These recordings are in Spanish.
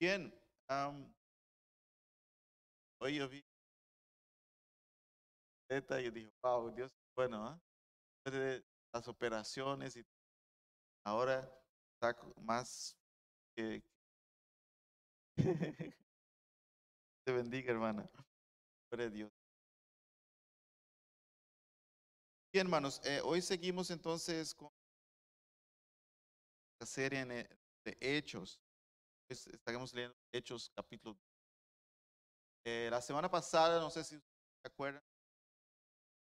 Bien, hoy yo vi y dije, wow, Dios bueno, ¿ah? de las operaciones y ahora está más que... Te bendiga, hermana. Dios. Bien, hermanos, eh, hoy seguimos entonces con la serie de Hechos. Estaremos leyendo Hechos capítulo. Eh, la semana pasada, no sé si se acuerdan,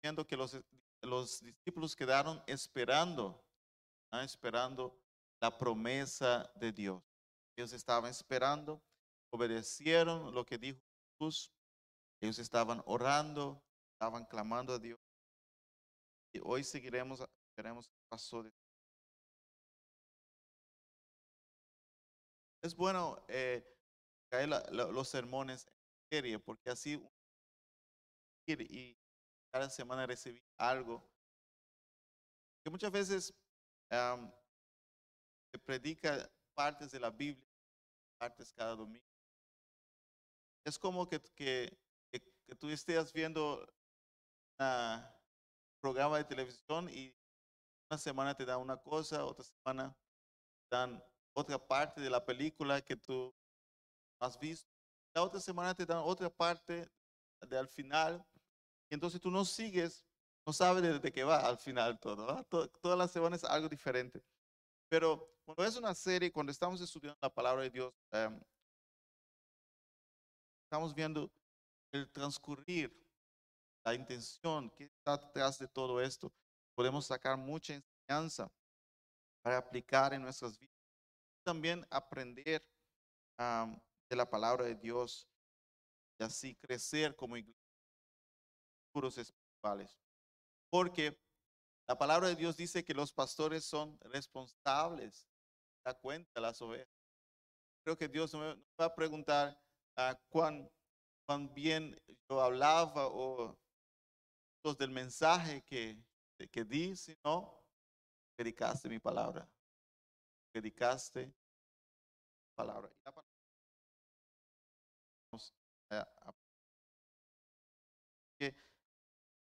viendo que los, los discípulos quedaron esperando, esperando la promesa de Dios. Ellos estaban esperando, obedecieron lo que dijo Jesús. Ellos estaban orando, estaban clamando a Dios. Y hoy seguiremos, veremos qué pasó de Es bueno eh, caer los sermones en serie porque así y cada semana recibir algo. Que muchas veces se predica partes de la Biblia, partes cada domingo. Es como que, que, que, tú estés viendo un programa de televisión y una semana te da una cosa, otra semana te dan otra parte de la película que tú has visto. La otra semana te dan otra parte de al final. Entonces tú no sigues, no sabes de, qué va al final todo, Todas las semanas es algo diferente. Pero cuando es una serie, cuando estamos estudiando la palabra de Dios, em, estamos viendo el transcurrir, la intención que está detrás de todo esto. Podemos sacar mucha enseñanza para aplicar en nuestras vidas también aprender de la palabra de Dios y así crecer como iglesia, puros espirituales. Porque la palabra de Dios dice que los pastores son responsables, da cuenta de las ovejas. Creo que Dios me va a preguntar uh, cuán, cuán bien yo hablaba o los del mensaje que, que di, si no, predicaste mi palabra predicaste palabra.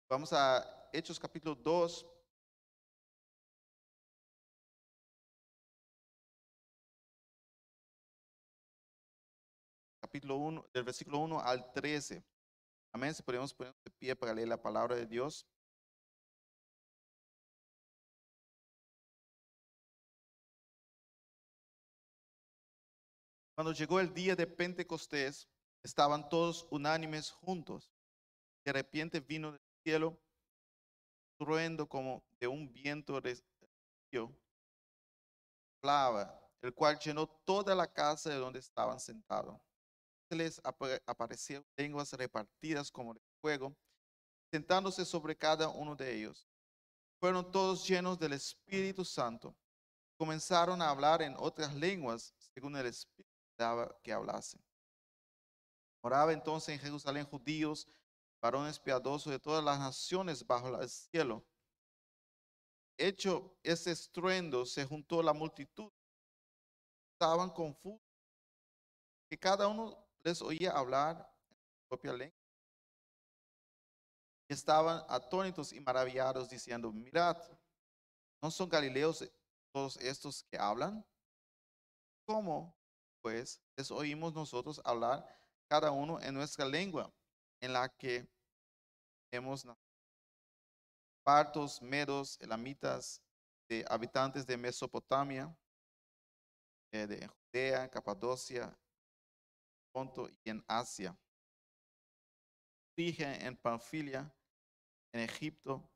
Vamos a Hechos capítulo 2. Capítulo 1, del versículo 1 al 13. Amén. Si podemos poner de pie para leer la palabra de Dios. Cuando llegó el día de Pentecostés, estaban todos unánimes juntos. De repente vino del cielo truendo como de un viento río, el cual llenó toda la casa de donde estaban sentados. Se les aparecieron lenguas repartidas como de fuego, sentándose sobre cada uno de ellos. Fueron todos llenos del Espíritu Santo. Comenzaron a hablar en otras lenguas según el Espíritu que hablasen. Oraba entonces en Jerusalén judíos, varones piadosos de todas las naciones bajo el cielo. Hecho ese estruendo, se juntó la multitud. Estaban confusos, que cada uno les oía hablar en su propia lengua. Estaban atónitos y maravillados, diciendo, mirad, ¿no son galileos todos estos que hablan? ¿Cómo pues les oímos nosotros hablar cada uno en nuestra lengua, en la que hemos nacido. Partos, medos, elamitas, de habitantes de Mesopotamia, eh, de Judea, Capadocia, Ponto y en Asia. Dije en Panfilia, en Egipto,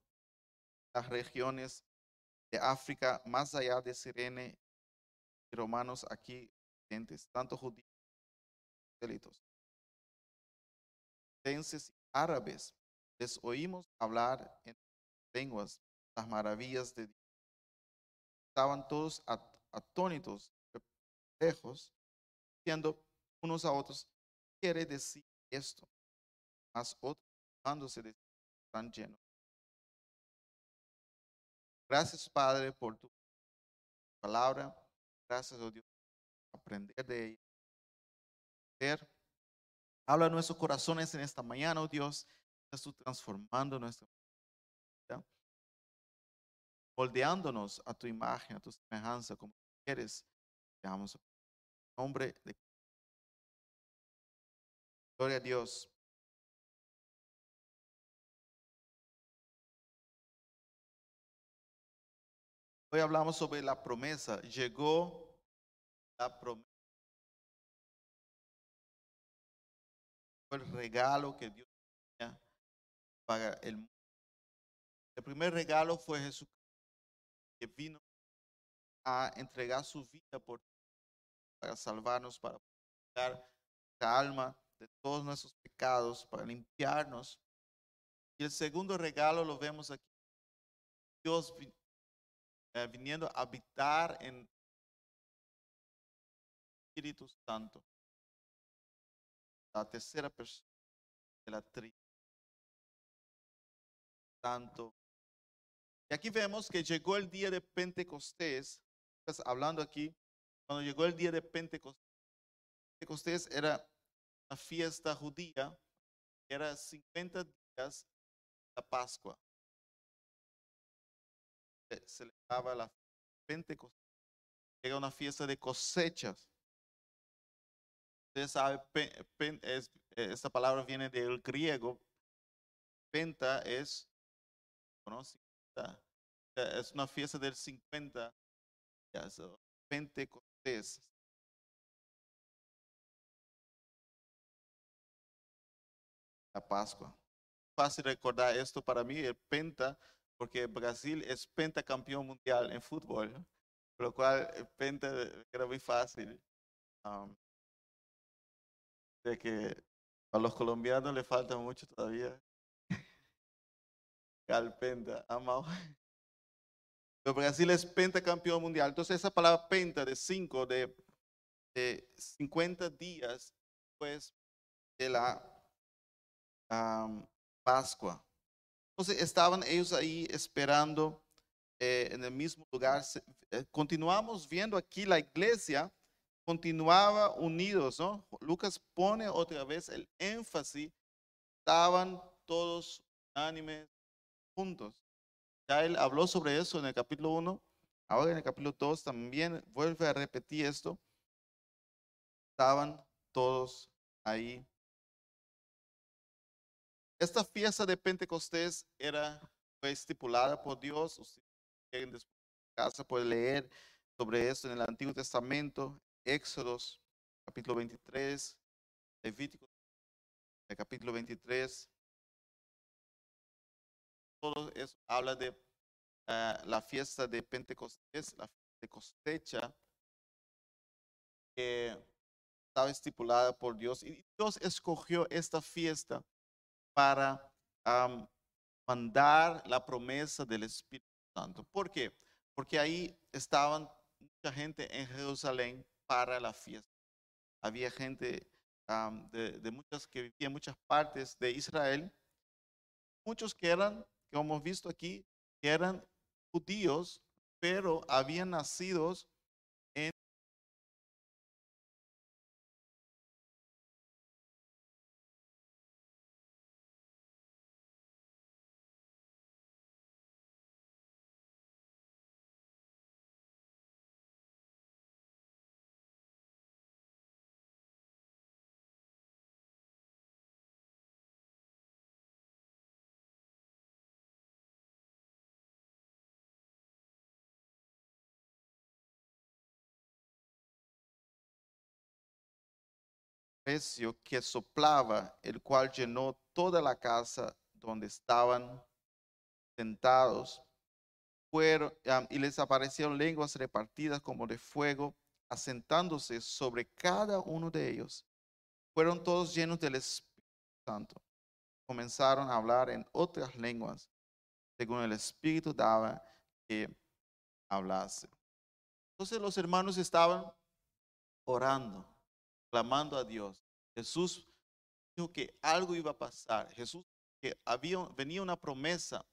las regiones de África, más allá de Sirene y romanos aquí tanto judíos delitos. Entonces, árabes, les oímos hablar en lenguas las maravillas de Dios. Estaban todos atónitos, lejos, diciendo unos a otros, quiere decir esto, más otros, cuando de tan llenos. Gracias, Padre, por tu palabra. Gracias, oh Dios, aprender de ella. Habla a nuestros corazones en esta mañana, oh Dios. Estás tú transformando nuestra vida, moldeándonos a tu imagen, a tu semejanza, como quieres. Veamos. En nombre de Gloria a Dios. Hoy hablamos sobre la promesa. Llegó la promesa. El regalo que Dios tenía para el mundo. El primer regalo fue Jesucristo, que vino a entregar su vida por para salvarnos, para dar nuestra alma de todos nuestros pecados, para limpiarnos. Y el segundo regalo lo vemos aquí. Dios eh, viniendo a habitar en Espíritu Santo. La tercera persona de la Trinidad. Santo. Y aquí vemos que llegó el día de Pentecostés. Estás hablando aquí, cuando llegó el día de Pentecostés. Pentecostés era una fiesta judía, era 50 días la Pascua se celebraba la Pentecostés. Era una fiesta de cosechas. Usted sabe, es, esta palabra viene del griego. Penta es, es una fiesta del 50 Pentecostés. La Pascua. Fácil recordar esto para mí, el Penta porque Brasil es pentacampeón mundial en fútbol, por lo cual el penta era muy fácil. De que a los colombianos le falta mucho todavía. Al penta, amado. Pero Brasil es pentacampeón mundial. Entonces esa palabra penta de cinco, de, de 50 días después de la Pascua. Entonces estaban ellos ahí esperando eh, en el mismo lugar. Eh, continuamos viendo aquí la iglesia continuaba unidos, ¿no? Lucas pone otra vez el énfasis, estaban todos unánimes juntos. Ya él habló sobre eso en el capítulo 1, ahora en el capítulo 2 también vuelve a repetir esto. Estaban todos ahí esta fiesta de Pentecostés era fue estipulada por Dios. Ustedes quieren casa pueden leer sobre esto en el Antiguo Testamento, Éxodos, capítulo 23, Levítico, capítulo 23. Todo eso habla de ah, la fiesta de Pentecostés, la fiesta de cosecha, que estaba estipulada por Dios. Y Dios escogió esta fiesta para mandar la promesa del Espíritu Santo. ¿Por qué? Porque ahí estaban mucha gente en Jerusalén para la fiesta. Había gente de, muchas que vivían en muchas partes de Israel, muchos que eran, que hemos visto aquí, que eran judíos, pero habían que soplaba, el cual llenó toda la casa donde estaban sentados. Fueron, y les aparecieron lenguas repartidas como de fuego, asentándose sobre cada uno de ellos. Fueron todos llenos del Espíritu Santo. Comenzaron a hablar en otras lenguas, según el Espíritu daba que hablase. Entonces los hermanos estaban orando clamando a Dios. Jesús dijo que algo iba a pasar. Jesús que había, venía una promesa.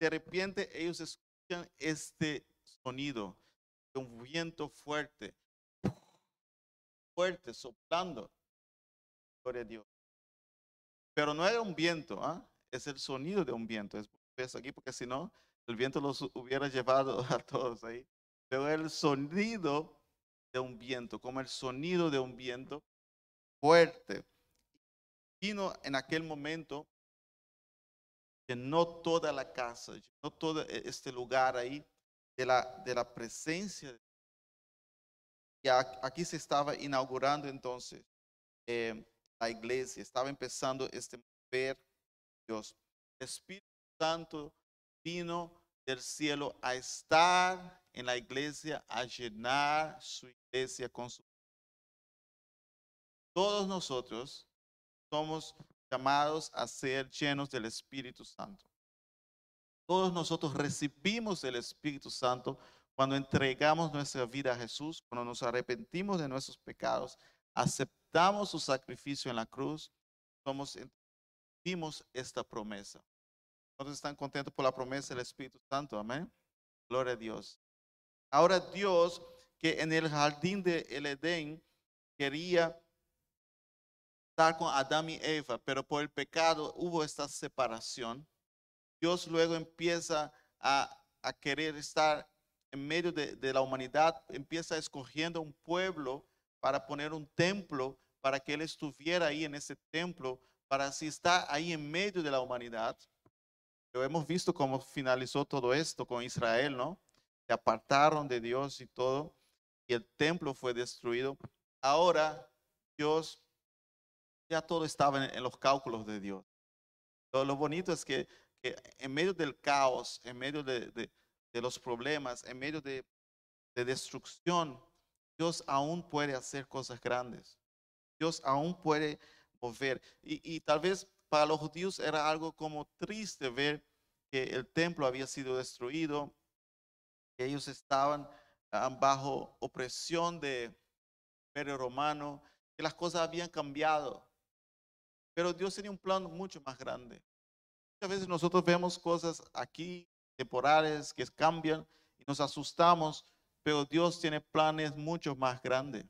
De repente ellos escuchan este sonido de un viento fuerte, fuerte, soplando. Gloria a Dios. Pero no era un viento, ¿ah? es el sonido de un viento. Es es aquí porque si no, el viento los hubiera llevado a todos ahí. Pero el sonido de un viento, como el sonido de un viento fuerte. Vino en aquel momento llenó toda la casa, llenó todo e-, este lugar ahí de la, de la presencia. Y aquí se estaba inaugurando entonces eh, la iglesia, estaba empezando este mover Dios. El Espíritu Santo vino del cielo a estar en la iglesia, a llenar su iglesia con su... Todos nosotros somos llamados a ser llenos del Espíritu Santo. Todos nosotros recibimos el Espíritu Santo cuando entregamos nuestra vida a Jesús, cuando nos arrepentimos de nuestros pecados, aceptamos su sacrificio en la cruz, somos vimos esta promesa. ¿Cuántos están contentos por la promesa del Espíritu Santo? Amén. Gloria a Dios. Ahora Dios, que en el jardín de el Edén quería estar con Adán y Eva, pero por el pecado hubo esta separación. Dios luego empieza a, querer estar en medio de, de, la humanidad, empieza escogiendo un pueblo para poner un templo, para que Él estuviera ahí en ese templo, para así estar ahí en medio de la humanidad. Pero hemos visto cómo finalizó todo esto con Israel, ¿no? Se apartaron de Dios y todo, y el templo fue destruido. Ahora Dios ya todo estaba en, los cálculos de Dios. Lo, bonito es que, en medio del caos, en medio de, los problemas, en medio de, destrucción, Dios aún puede hacer cosas grandes. Dios aún puede mover. Y, y, tal vez para los judíos era algo como triste ver que el templo había sido destruido, que ellos estaban ah, bajo opresión de Imperio Romano, que las cosas habían cambiado. Pero Dios tenía un plan mucho más grande. Muchas veces nosotros vemos cosas aquí temporales que cambian y nos asustamos, pero Dios tiene planes mucho más grandes.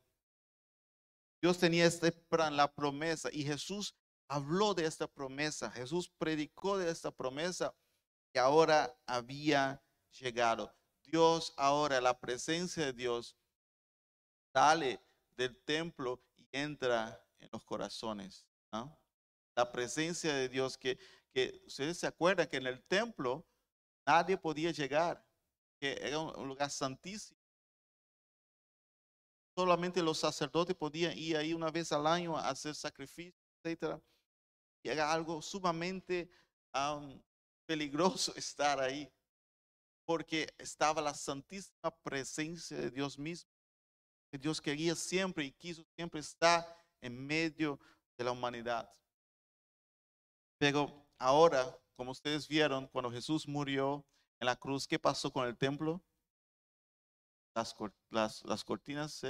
Dios tenía este plan, la promesa, y Jesús habló de esta promesa. Jesús predicó de esta promesa que ahora había llegado. Dios ahora, la presencia de Dios, sale del templo y entra en los corazones la presencia de Dios, que, que ustedes se acuerdan que en el templo nadie podía llegar, que era un lugar santísimo. Solamente los sacerdotes podían ir ahí una vez al año a hacer sacrificios, etc. Y era algo sumamente peligroso estar ahí, porque estaba la santísima presencia de Dios mismo, que Dios quería siempre y quiso siempre estar en medio de la humanidad. Pero ahora, como ustedes vieron, cuando Jesús murió en la cruz, ¿qué pasó con el templo? Las, las, cortinas,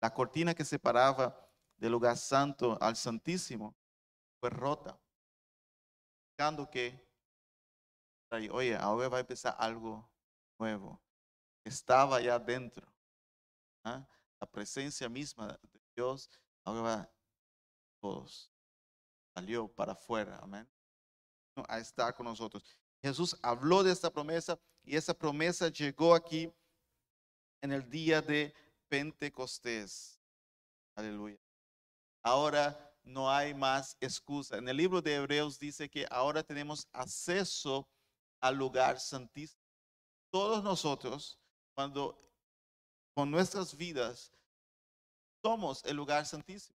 la cortina que separaba del lugar santo al santísimo fue rota. Indicando que, oye, ahora va a empezar algo nuevo. Estaba ya dentro. ¿ah? La presencia misma de Dios ahora va todos salió para afuera, amén, a estar con nosotros. Jesús habló de esta promesa y esa promesa llegó aquí en el día de Pentecostés. Aleluya. Ahora no hay más excusa. En el libro de Hebreos dice que ahora tenemos acceso al lugar santísimo. Todos nosotros, cuando con nuestras vidas, somos el lugar santísimo.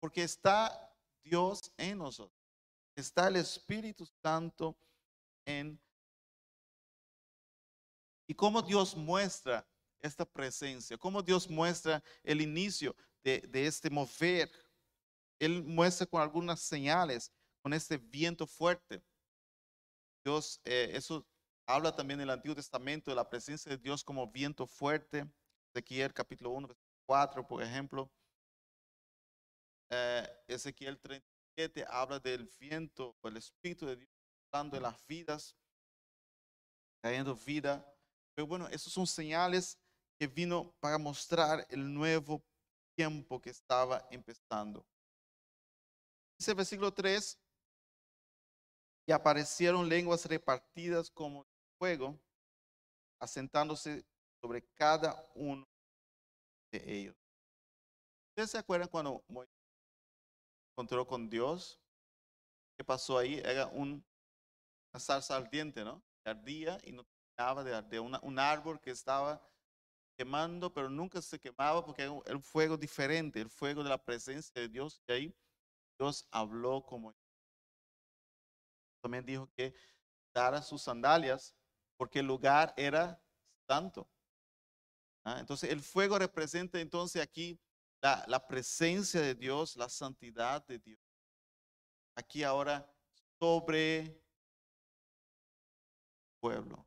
Porque está Dios en nosotros. Está el Espíritu Santo en y cómo Dios muestra esta presencia, cómo Dios muestra el inicio de, este mover. Él muestra con algunas señales, con este viento fuerte. Dios, eh, eso habla también en el Antiguo Testamento de la presencia de Dios como viento fuerte. Ezequiel capítulo 1, 4, por ejemplo. Eh, Ezequiel 37 habla del viento, el Espíritu de Dios, hablando de las vidas, trayendo vida. Pero bueno, esos son señales que vino para mostrar el nuevo tiempo que estaba empezando. Dice el versículo 3, y aparecieron lenguas repartidas como fuego, asentándose sobre cada uno de ellos. ¿Ustedes se acuerdan cuando Moisés encontró con Dios? ¿Qué pasó ahí? Era un, salsa ardiente, ¿no? Ardía y no terminaba de arder. Un árbol que estaba quemando, pero nunca se quemaba porque era un fuego diferente, el fuego de la presencia de Dios. Y ahí Dios habló como también dijo que dara sus sandalias porque el lugar era santo. Ah, Entonces el fuego representa entonces aquí la, la presencia de Dios, la santidad de Dios. Aquí ahora sobre el pueblo.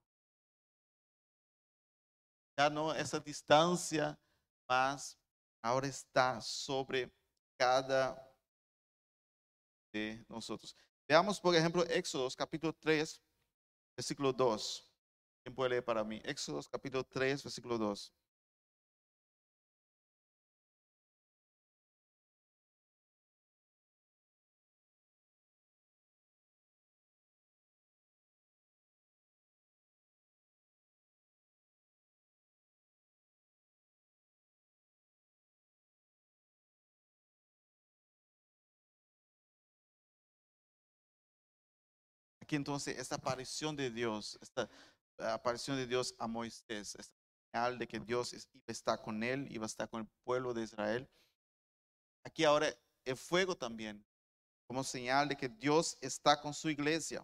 Ya no esa distancia más, ahora está sobre cada de nosotros. Veamos, por ejemplo, Éxodos capítulo 3, versículo 2. ¿Quién puede leer para mí? Éxodos capítulo 3, versículo 2. Aquí entonces esta aparición de Dios, esta aparición de Dios a Moisés, esta señal de que Dios iba a estar con él, iba a estar con el pueblo de Israel. Aquí ahora el fuego también, como señal de que Dios está con su iglesia.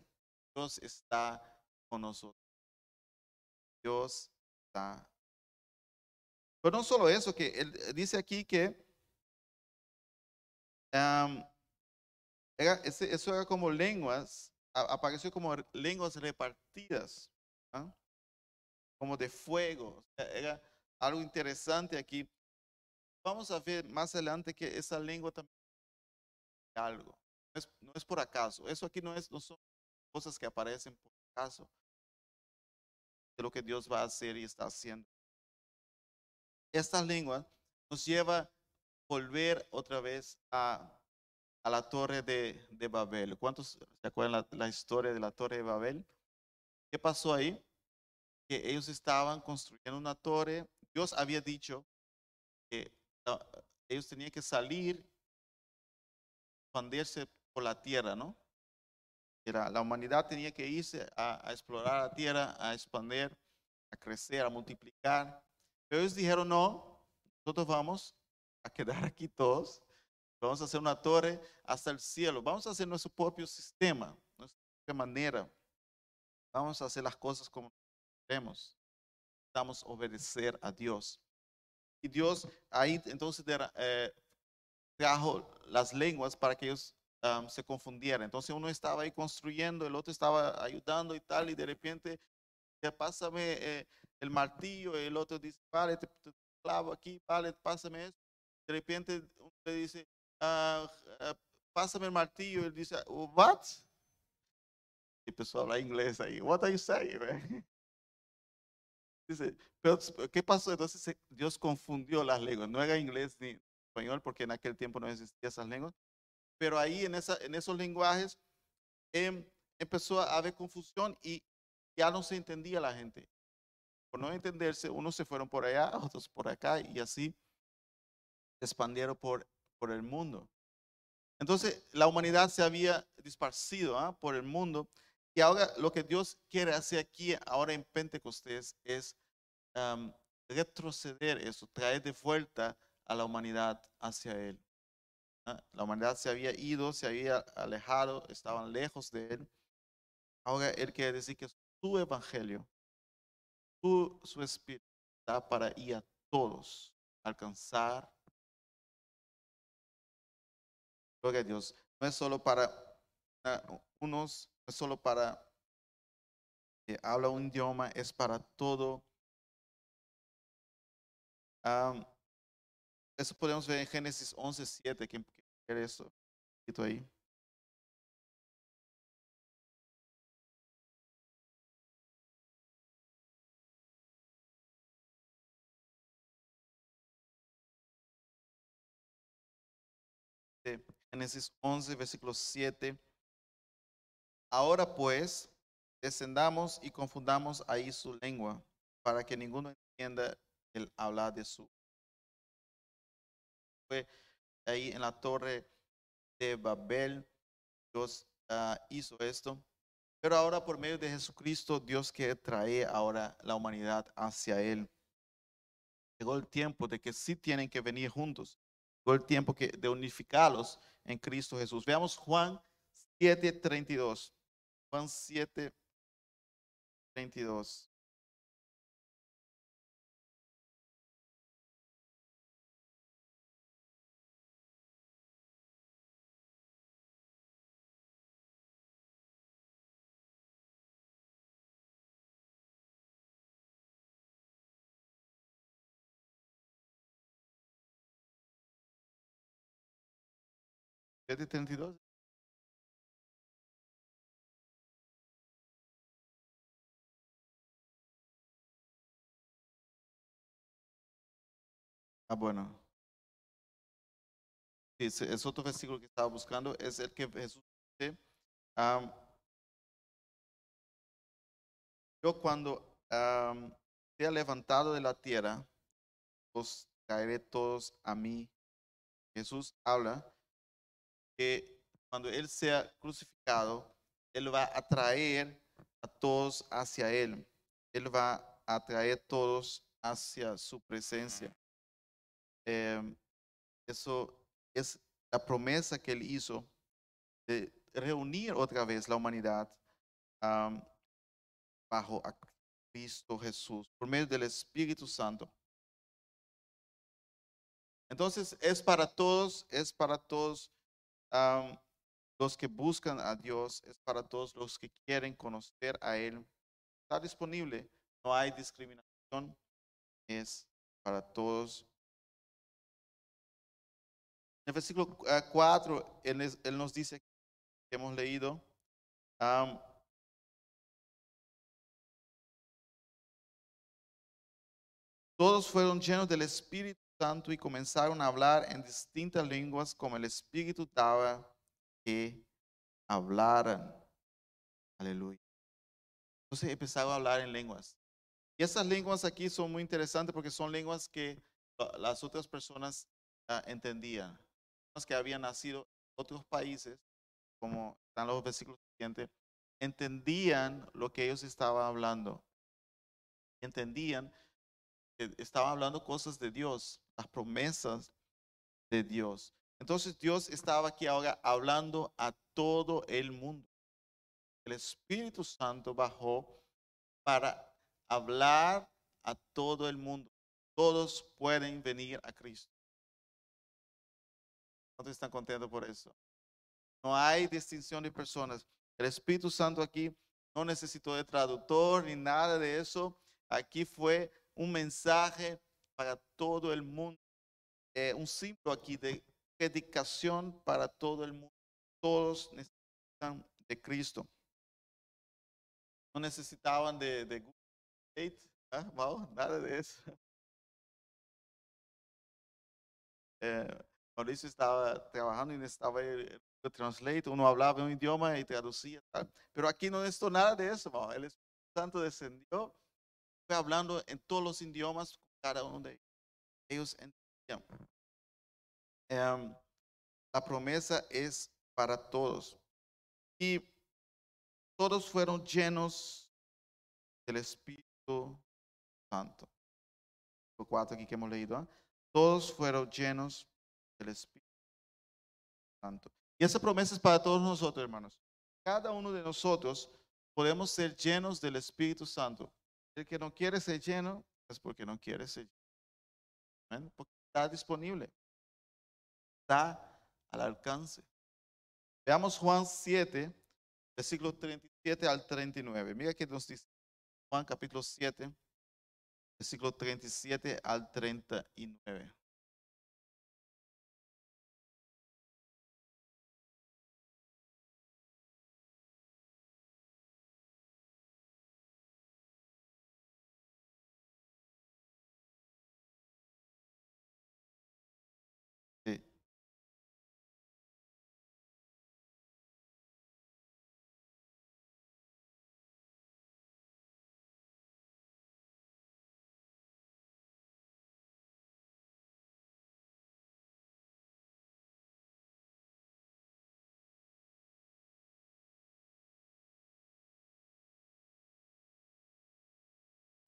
Dios está con nosotros. Dios está. Pero no solo eso, que él eh, dice aquí que era- ese- eso era como lenguas, apareció como lenguas repartidas, ¿ah? como de fuego. Era algo interesante aquí. Vamos a ver más adelante que esa lengua también es algo. No es, no es por acaso. Eso aquí no, es, no son cosas que aparecen por acaso. De lo que Dios va a hacer y está haciendo. Esta lengua nos lleva a volver otra vez a, a la torre de, de Babel. ¿Cuántos se acuerdan la, la historia de la torre de Babel? ¿Qué pasó ahí? Que ellos estaban construyendo una torre. Dios había dicho que ellos tenían que salir, expandirse por la tierra, ¿no? Era, la humanidad tenía que irse a, a explorar la tierra, a expandir, a crecer, a multiplicar. Pero ellos dijeron, no, nosotros vamos a quedar aquí todos, vamos a hacer una torre hasta el cielo, vamos a hacer nuestro propio sistema, nuestra propia manera, vamos a hacer las cosas como queremos, a obedecer a Dios. Y Dios ahí entonces eh, trajo las lenguas para que ellos am, se confundieran. Entonces uno estaba ahí construyendo, el otro estaba ayudando y tal, y de repente, pásame eh, el martillo, el otro dice, vale, te, te clavo aquí, vale, pásame eso. De repente uno le dice, "Ah, ah, pásame el martillo, y él dice, what? Y empezó a hablar inglés ahí, what are you saying? man?" Dice, pero ¿qué pasó? Entonces Dios confundió las lenguas, no era inglés ni español, porque en aquel tiempo no existían esas lenguas, pero ahí en, esa, en esos lenguajes em, empezó a haber confusión y ya no se entendía la gente. Por no entenderse, unos se fueron por allá, otros por acá, y así se expandieron por, por el mundo. Entonces, la humanidad se había disparcido ¿ah? por el mundo, y ahora lo que Dios quiere hacer aquí, ahora en Pentecostés, es retroceder eso, traer de vuelta a la humanidad hacia Él. ¿ah? La humanidad se había ido, se había alejado, estaban lejos de Él. Ahora Él quiere decir que su evangelio, su, su espíritu, está para ir a todos, alcanzar. Gloria a Dios. No es solo para unos, no es solo para que habla un idioma, es para todo. Am, eso podemos ver en Génesis 11, 7. ¿Quién quiere eso? Ahí. de Génesis 11, versículo 7. Ahora pues, descendamos y confundamos ahí su lengua, para que ninguno entienda el hablar de su. Fue ahí en la torre de Babel, Dios ah, hizo esto. Pero ahora por medio de Jesucristo, Dios quiere traer ahora la humanidad hacia Él. Llegó el tiempo de que sí tienen que venir juntos. Llegó el tiempo que, de unificarlos en Cristo Jesús. Veamos Juan 7:32. Juan 7:32. ¿Siete treinta y dos? Ah, bueno. Sí, es, es otro versículo que estaba buscando. Es el que Jesús dice. yo cuando am, sea levantado de la tierra, os traeré todos a mí. Jesús habla que cuando Él sea crucificado, Él va a traer a todos hacia Él. Él va a traer todos hacia su presencia. Em, eso es la promesa que Él hizo de reunir otra vez la humanidad bajo a Cristo Jesús, por medio del Espíritu Santo. Entonces es para todos, es para todos am, los que buscan a Dios, es para todos los que quieren conocer a Él. Está disponible, no hay discriminación, es para todos. En el versículo 4, él, es- él nos dice que hemos leído, am, todos fueron llenos del Espíritu Y comenzaron a hablar en distintas lenguas como el Espíritu daba que hablaran. Aleluya. Entonces empezaron a hablar en lenguas. Y esas lenguas aquí son muy interesantes porque son lenguas que la- las otras personas ah, entendían. Personas que habían nacido en otros países, como están los versículos siguientes, entendían lo que ellos estaban hablando. Entendían que estaban hablando cosas de Dios, las promesas de Dios. Entonces Dios estaba aquí ahora hablando a todo el mundo. El Espíritu Santo bajó para hablar a todo el mundo. Todos pueden venir a Cristo. ¿Cuántos están contentos por eso? No hay distinción de personas. El Espíritu Santo aquí no necesitó de traductor ni nada de eso. Aquí fue un mensaje para todo el mundo. Eh, un símbolo aquí de predicación para todo el mundo. Todos necesitan de Cristo. No necesitaban de, de Google ¿ah? Wow, nada de eso. Eh, Mauricio estaba trabajando y necesitaba el Google Translate. Uno hablaba un idioma y traducía. tal. Pero aquí no necesito nada de eso. Mau. El Espíritu Santo descendió, hablando en todos los idiomas, cada uno de ellos. Entendían. Em, la promesa es para todos. Y todos fueron llenos del Espíritu Santo. Los cuatro aquí que hemos leído. ¿ah? Todos fueron llenos del Espíritu Santo. Y esa promesa es para todos nosotros, hermanos. Cada uno de nosotros podemos ser llenos del Espíritu Santo. El que no quiere ser lleno es porque no quiere ser lleno. Amén. Porque está disponible. Está al alcance. Veamos Juan 7, versículo 37 al 39. Mira que nos dice Juan capítulo 7, versículo 37 al 39.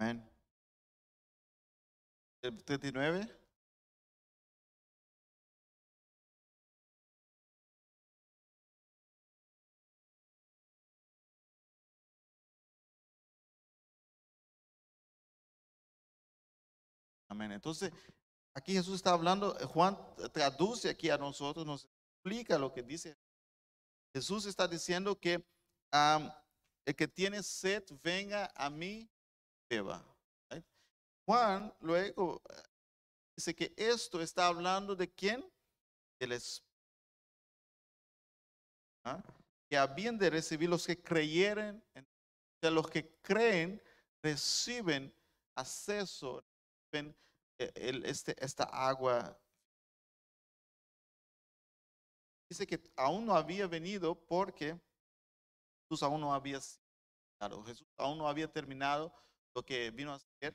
Amén. El 39. Amén. Entonces, aquí Jesús está hablando, eh, Juan traduce aquí a nosotros, nos explica lo que dice. Jesús está diciendo que el que tiene sed, venga a mí, Juan luego eh, dice que esto está hablando de quién? Del Espíritu. ¿Ah? Que habían de recibir los que creyeren, en- o sea, los que creen reciben acceso, eh, el- este, esta agua. Dice que aún no había venido porque Jesús aún no había claro, Jesús aún no había terminado lo que vino a hacer.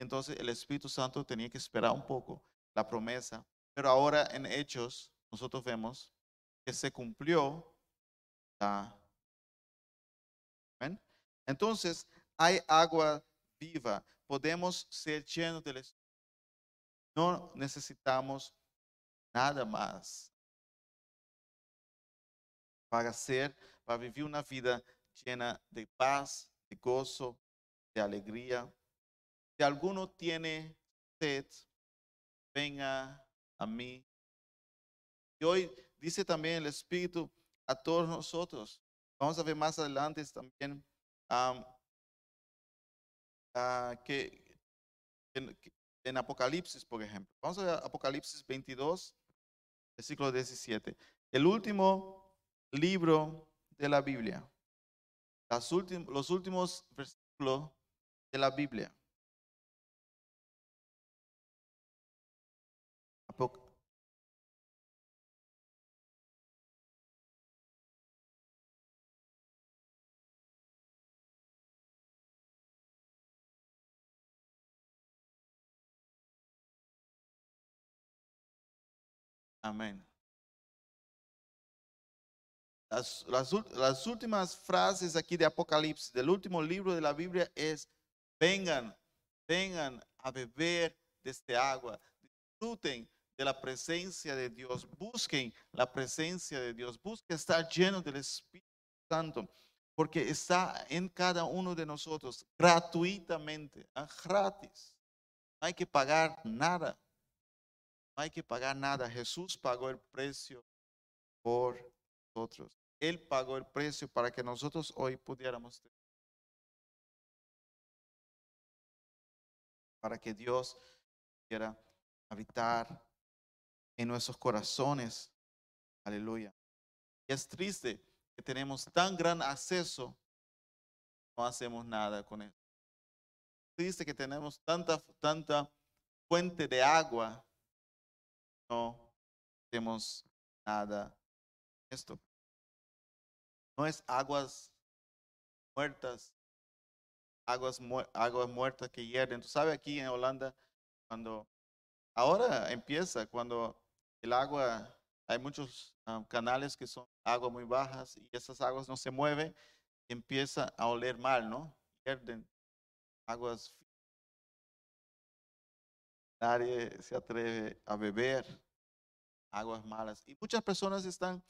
Entonces el Espíritu Santo tenía que esperar un poco la promesa. Pero ahora en Hechos nosotros vemos que se cumplió la... Entonces hay agua viva. Podemos ser llenos del Espíritu. No necesitamos nada más para ser, para vivir una vida llena de paz, de gozo, de alegría. Si alguno tiene sed, venga a mí. Y hoy dice también el Espíritu a todos nosotros. Vamos a ver más adelante también en, que- en Apocalipsis, por ejemplo. Vamos a ver Apocalipsis 22, versículo 17. El último libro de la Biblia. Las últim- los últimos versículos de la Biblia. Amén. Las, las las últimas frases aquí de Apocalipsis, del último libro de la Biblia es, vengan, vengan a beber de este agua, disfruten de la presencia de Dios, busquen la presencia de Dios, busquen estar llenos del Espíritu Santo, porque está en cada uno de nosotros gratuitamente, ah, gratis. No hay que pagar nada. No hay que pagar nada. Jesús pagó el precio por nosotros. Él pagó el precio para que nosotros hoy pudiéramos tener. Para que Dios pudiera habitar en nuestros corazones. Aleluya. Y es triste que tenemos tan gran acceso, no hacemos nada con él. Triste que tenemos tanta, tanta fuente de agua, no hacemos nada. Esto no es aguas muertas, aguas, mu- aguas muertas que hierven. Tú sabes aquí en Holanda, cuando ahora empieza, cuando el agua, hay muchos ah, canales que son aguas muy bajas y esas aguas no se mueven, empieza a oler mal, ¿no? Hierven aguas. Nadie se atreve a beber aguas malas. Y muchas personas están en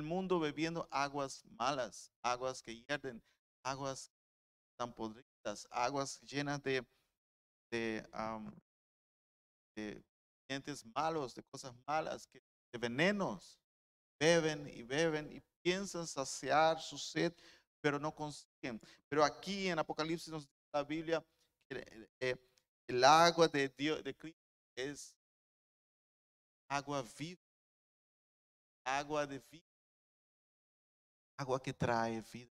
el mundo bebiendo aguas malas, aguas que hierven, aguas podridas, aguas llenas de, de dientes malos, de cosas malas, que, de venenos. Beben y beben y piensan saciar su sed, pero no consiguen. Pero aquí en Apocalipsis nos dice la Biblia que eh, eh, el agua de Dios, de Cristo, es agua viva, agua de vida, agua que trae vida.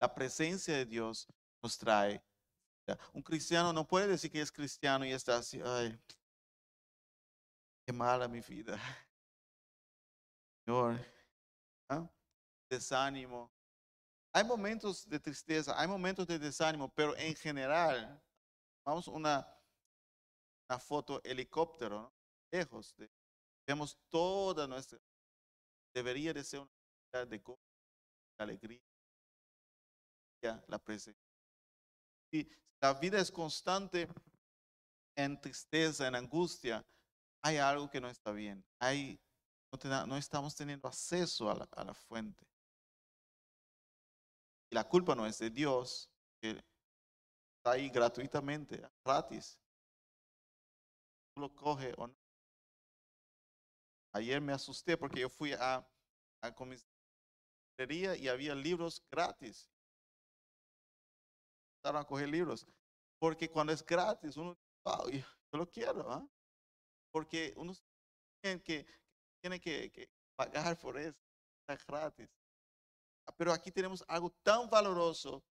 La presencia de Dios nos trae. Un cristiano no puede decir que es cristiano y está así, qué mala mi vida. Señor, ¿ah? desánimo. Hay momentos de tristeza, hay momentos de desánimo, pero en general, vamos una, una foto helicóptero, lejos, de, vemos toda nuestra, debería de ser una de de alegría, la presencia. Si la vida es constante en tristeza, en angustia, hay algo que no está bien. Hay, no, te no estamos teniendo acceso a la, a la fuente. Y la culpa no es de Dios, que está ahí gratuitamente, gratis. Tú lo coge o no. Ayer me asusté porque yo fui a, a comisaría y había libros gratis. A coger libros. Porque cuando es gratis, uno, wow, yo, lo quiero, ¿ah? Porque uno tiene que, tiene que, que pagar por eso, está gratis. Ah, Pero aquí tenemos algo tan valoroso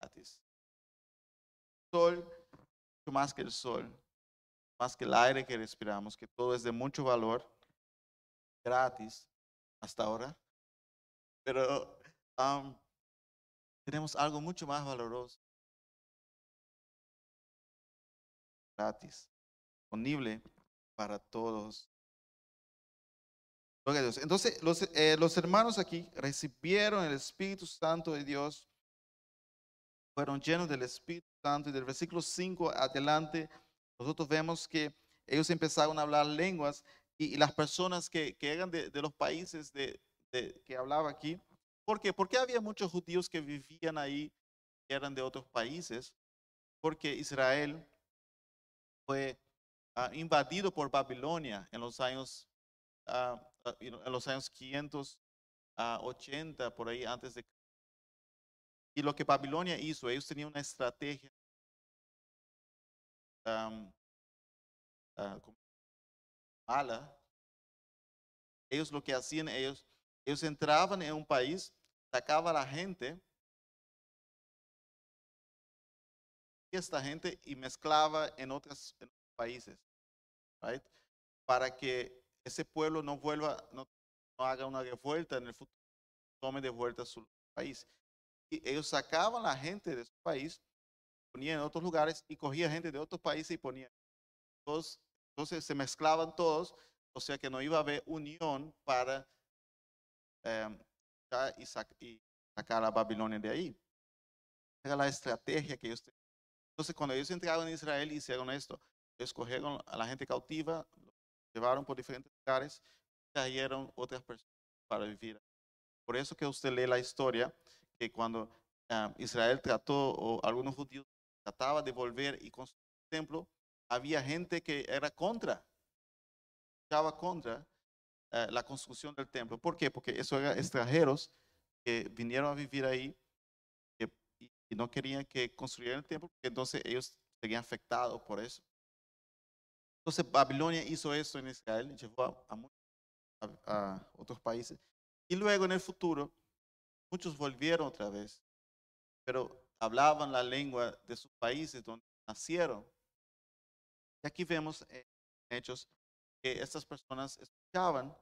gratis. Sol, mucho más que el sol, más que el aire que respiramos, que todo es de mucho valor, gratis hasta ahora. Pero am, tenemos algo mucho más valoroso, gratis, disponible para todos. Gloria a Dios. Entonces, los, eh, los hermanos aquí recibieron el Espíritu Santo de Dios, fueron llenos del Espíritu Santo y del versículo 5 adelante, nosotros vemos que ellos empezaron a hablar lenguas y, y las personas que, que eran de, de los países de, de- que hablaba aquí, ¿por qué? Porque había muchos judíos que vivían ahí, que eran de otros países, porque Israel fue ah, invadido por Babilonia en los años, know, en los años 580, por ahí antes de y lo que Babilonia hizo, ellos tenían una estrategia como mala. Ellos lo que hacían, ellos, ellos entraban en un país, sacaban a la gente, esta gente y mezclaba en, otras, en otros países, right? para que ese pueblo no vuelva, no, no haga una revuelta en el futuro, tome de vuelta su país. Y ellos sacaban a la gente de su país, ponían en otros lugares y cogían gente de otros países y ponían. Todos, entonces se mezclaban todos, o sea que no iba a haber unión para ya y, sac- y sacar a Babilonia de ahí. Era la estrategia que ellos tenían. Entonces cuando ellos entraron en Israel hicieron esto. Ellos cogieron a la gente cautiva, los llevaron por diferentes lugares, trajeron otras personas para vivir. Por eso que usted lee la historia, que cuando ah, Israel trató, o algunos judíos trataban de volver y construir el templo, había gente que era contra, estaba contra eh, la construcción del templo. ¿Por qué? Porque eso eran extranjeros que vinieron a vivir ahí y, no querían que construyeran el templo, porque entonces ellos serían afectados por eso. Entonces Babilonia hizo eso en Israel, llevó a, a- a otros países. Y luego en el futuro, muchos volvieron otra vez, pero hablaban la lengua de sus países donde nacieron. Y aquí vemos en Hechos que estas personas escuchaban,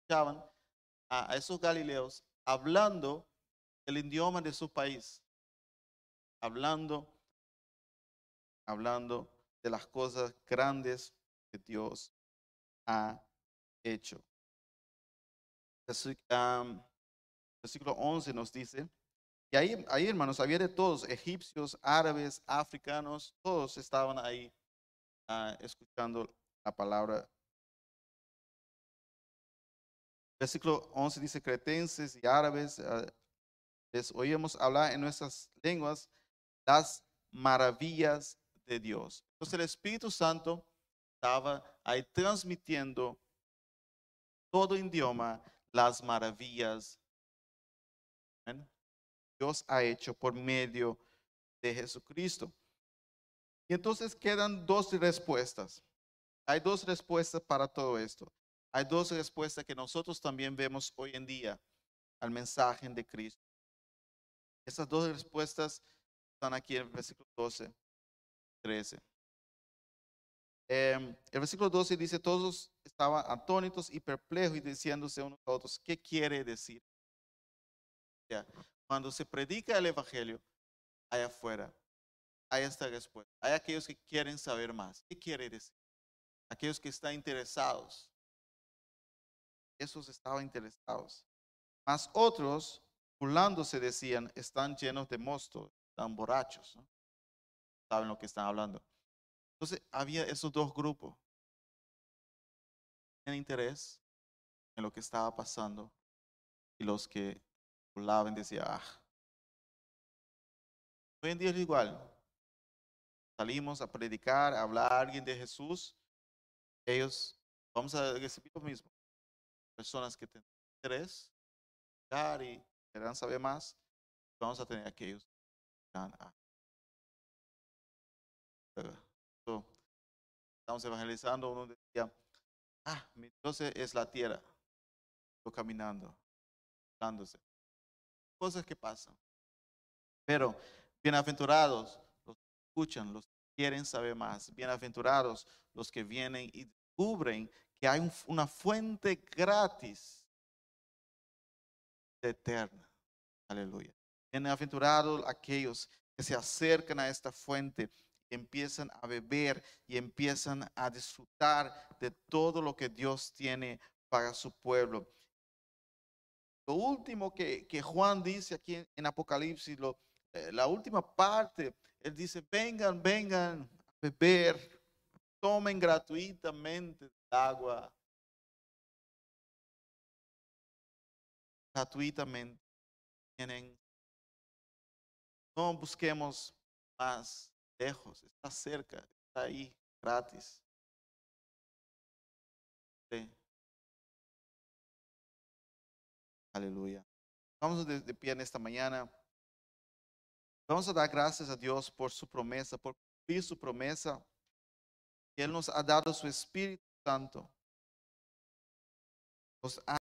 escuchaban a, a esos galileos hablando el idioma de su país, hablando, hablando de las cosas grandes que Dios ha hecho. Versículo 11 nos dice, y ahí, ahí hermanos, había de todos, egipcios, árabes, africanos, todos estaban ahí ah, escuchando la palabra. Versículo 11 dice, cretenses y árabes, ah, les oíamos hablar en nuestras lenguas las maravillas de Dios. Entonces el Espíritu Santo estaba ahí transmitiendo todo idioma las maravillas Amén. Dios ha hecho por medio de Jesucristo. Y entonces quedan dos respuestas. Hay dos respuestas para todo esto. Hay dos respuestas que nosotros también vemos hoy en día al mensaje de Cristo. Esas dos respuestas están aquí en el versículo 12, 13. Em, el versículo 12 dice, todos estaban atónitos y perplejos y diciéndose unos a otros, ¿qué quiere decir? Ya, Cuando se predica el Evangelio allá afuera, hay esta respuesta. Hay aquellos que quieren saber más. ¿Qué quiere decir? Aquellos que están interesados. Esos estaban interesados. Mas otros, burlándose, decían, están llenos de mosto. están borrachos, saben lo que están hablando. Entonces había esos dos grupos. Tenían interés en lo que estaba pasando y los que hablaban decían, ah. Hoy en día es igual. Salimos a predicar, a hablar a alguien de Jesús. Ellos, vamos a recibir lo mismo. Personas que tienen interés y querrán saber más, vamos a tener aquellos que van a estamos evangelizando, uno decía, ah, mi Dios es la tierra. Estoy caminando, dándose. Cosas que pasan. Pero bienaventurados los que escuchan, los que quieren saber más. Bienaventurados los que vienen y descubren que hay una fuente gratis eterna. Aleluya. Bienaventurados aquellos que se acercan a esta fuente empiezan a beber y empiezan a disfrutar de todo lo que Dios tiene para su pueblo. Lo último que, Juan dice aquí en, Apocalipsis, lo, eh, la última parte, él dice, vengan, vengan a beber, tomen gratuitamente agua. Gratuitamente. Tienen. No busquemos más lejos, está cerca, está ahí, gratis. Aleluya. Vamos de, de pie en esta mañana. Vamos a dar gracias a Dios por su promesa, por cumplir su promesa. Él nos ha dado su Espíritu Santo. Nos ha